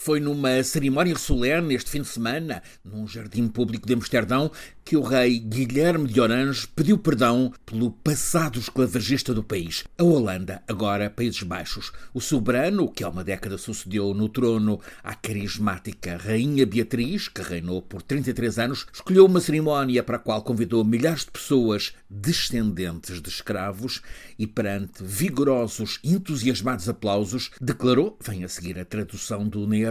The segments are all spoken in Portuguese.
Foi numa cerimónia solene este fim de semana, num jardim público de Amsterdão, que o rei Guilherme de Orange pediu perdão pelo passado esclavagista do país. A Holanda, agora Países Baixos. O soberano, que há uma década sucedeu no trono à carismática Rainha Beatriz, que reinou por 33 anos, escolheu uma cerimónia para a qual convidou milhares de pessoas descendentes de escravos e, perante vigorosos, entusiasmados aplausos, declarou, vem a seguir a tradução do neerlandês,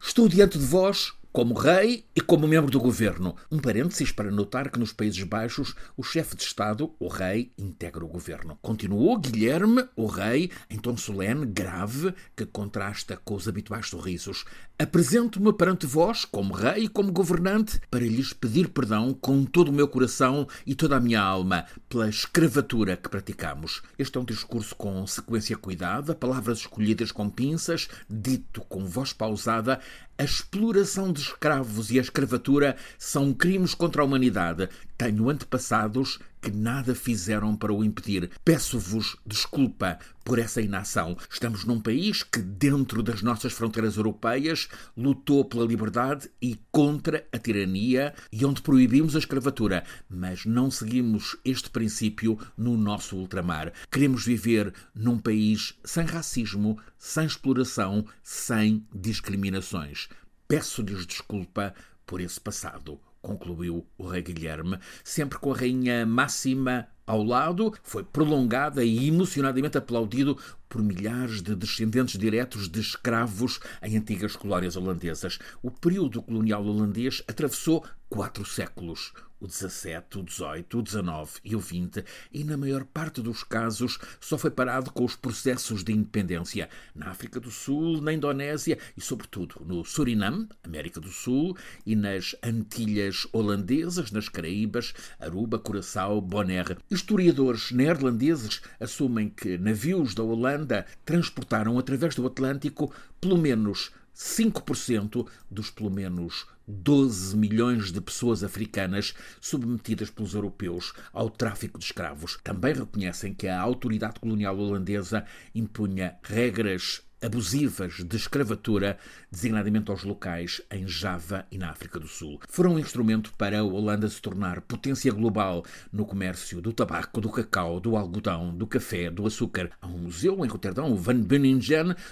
estou diante de vós como rei e como membro do governo. Um parênteses para notar que nos Países Baixos o chefe de Estado, o rei, integra o governo. Continuou Guilherme, o rei, em tom solene, grave, que contrasta com os habituais sorrisos. Apresento-me perante vós, como rei e como governante, para lhes pedir perdão com todo o meu coração e toda a minha alma pela escravatura que praticamos. Este é um discurso com sequência cuidada, palavras escolhidas com pinças, dito com voz pausada, a exploração de escravos e a escravatura são crimes contra a humanidade. Tenho antepassados que nada fizeram para o impedir. Peço-vos desculpa por essa inação. Estamos num país que, dentro das nossas fronteiras europeias, lutou pela liberdade e contra a tirania e onde proibimos a escravatura, mas não seguimos este princípio no nosso ultramar. Queremos viver num país sem racismo, sem exploração, sem discriminações. Peço-lhes desculpa por esse passado concluiu o rei Guilherme, sempre com a rainha Máxima ao lado, foi prolongada e emocionadamente aplaudido por milhares de descendentes diretos de escravos em antigas colónias holandesas. O período colonial holandês atravessou quatro séculos o 17, o 18, o 19 e o 20, e na maior parte dos casos só foi parado com os processos de independência na África do Sul, na Indonésia e, sobretudo, no Suriname, América do Sul, e nas Antilhas holandesas, nas Caraíbas, Aruba, Curaçao, Bonaire. Historiadores neerlandeses assumem que navios da Holanda transportaram através do Atlântico pelo menos 5% dos pelo menos 12 milhões de pessoas africanas submetidas pelos europeus ao tráfico de escravos. Também reconhecem que a autoridade colonial holandesa impunha regras abusivas de escravatura, designadamente aos locais em Java e na África do Sul. Foram um instrumento para a Holanda se tornar potência global no comércio do tabaco, do cacau, do algodão, do café, do açúcar. Há um museu em Roterdão, o Van Beuningen,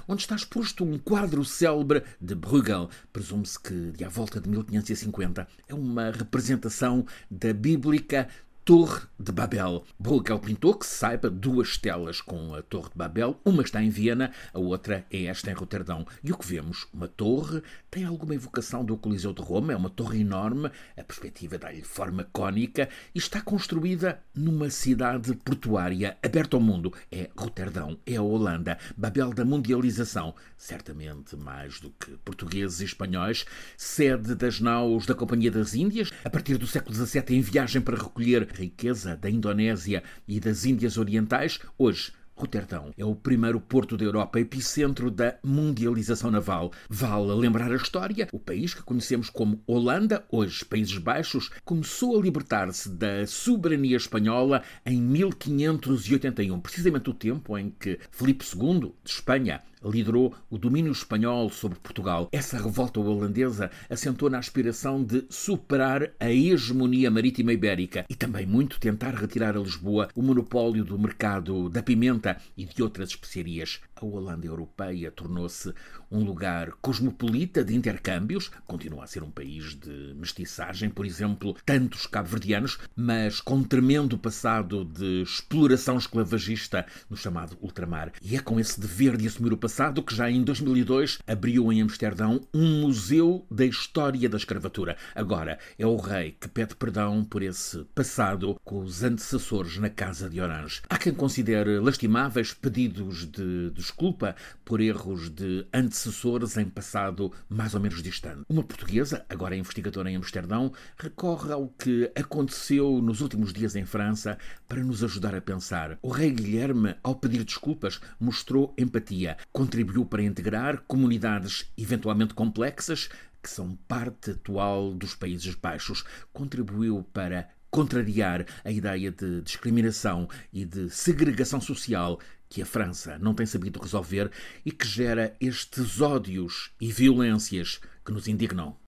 onde está exposto um quadro célebre de Bruegel. Presume-se que de à volta de 1550 é uma representação da bíblica Torre de Babel. Bruegel pintou, que se saiba, duas telas com a Torre de Babel. Uma está em Viena, a outra é esta em Roterdão. E o que vemos? Uma torre, tem alguma evocação do Coliseu de Roma, é uma torre enorme, a perspectiva dá-lhe forma cônica e está construída numa cidade portuária aberta ao mundo. É Roterdão, é a Holanda, Babel da mundialização, certamente mais do que portugueses e espanhóis, sede das naus da Companhia das Índias, a partir do século XVII em viagem para recolher riqueza da Indonésia e das Índias Orientais, hoje Roterdão é o primeiro porto da Europa, epicentro da mundialização naval. Vale lembrar a história: o país que conhecemos como Holanda, hoje Países Baixos, começou a libertar-se da soberania espanhola em 1581, precisamente o tempo em que Filipe II, de Espanha, liderou o domínio espanhol sobre Portugal. Essa revolta holandesa assentou na aspiração de superar a hegemonia marítima ibérica e também muito tentar retirar a Lisboa o monopólio do mercado da pimenta e de outras especiarias. A Holanda europeia tornou-se um lugar cosmopolita de intercâmbios, continua a ser um país de mestiçagem, por exemplo, tantos cabo-verdianos, mas com um tremendo passado de exploração esclavagista no chamado ultramar. E é com esse dever de assumir o passado que já em 2002 abriu em Amsterdão um museu da história da escravatura. Agora é o rei que pede perdão por esse passado com os antecessores na Casa de Orange. Há quem considere lastimáveis pedidos de desculpa por erros de antecessores em passado mais ou menos distante. Uma portuguesa, agora investigadora em Amsterdão, recorre ao que aconteceu nos últimos dias em França para nos ajudar a pensar. O rei Guilherme, ao pedir desculpas, mostrou empatia contribuiu para integrar comunidades eventualmente complexas que são parte atual dos Países Baixos, contribuiu para contrariar a ideia de discriminação e de segregação social que a França não tem sabido resolver e que gera estes ódios e violências que nos indignam.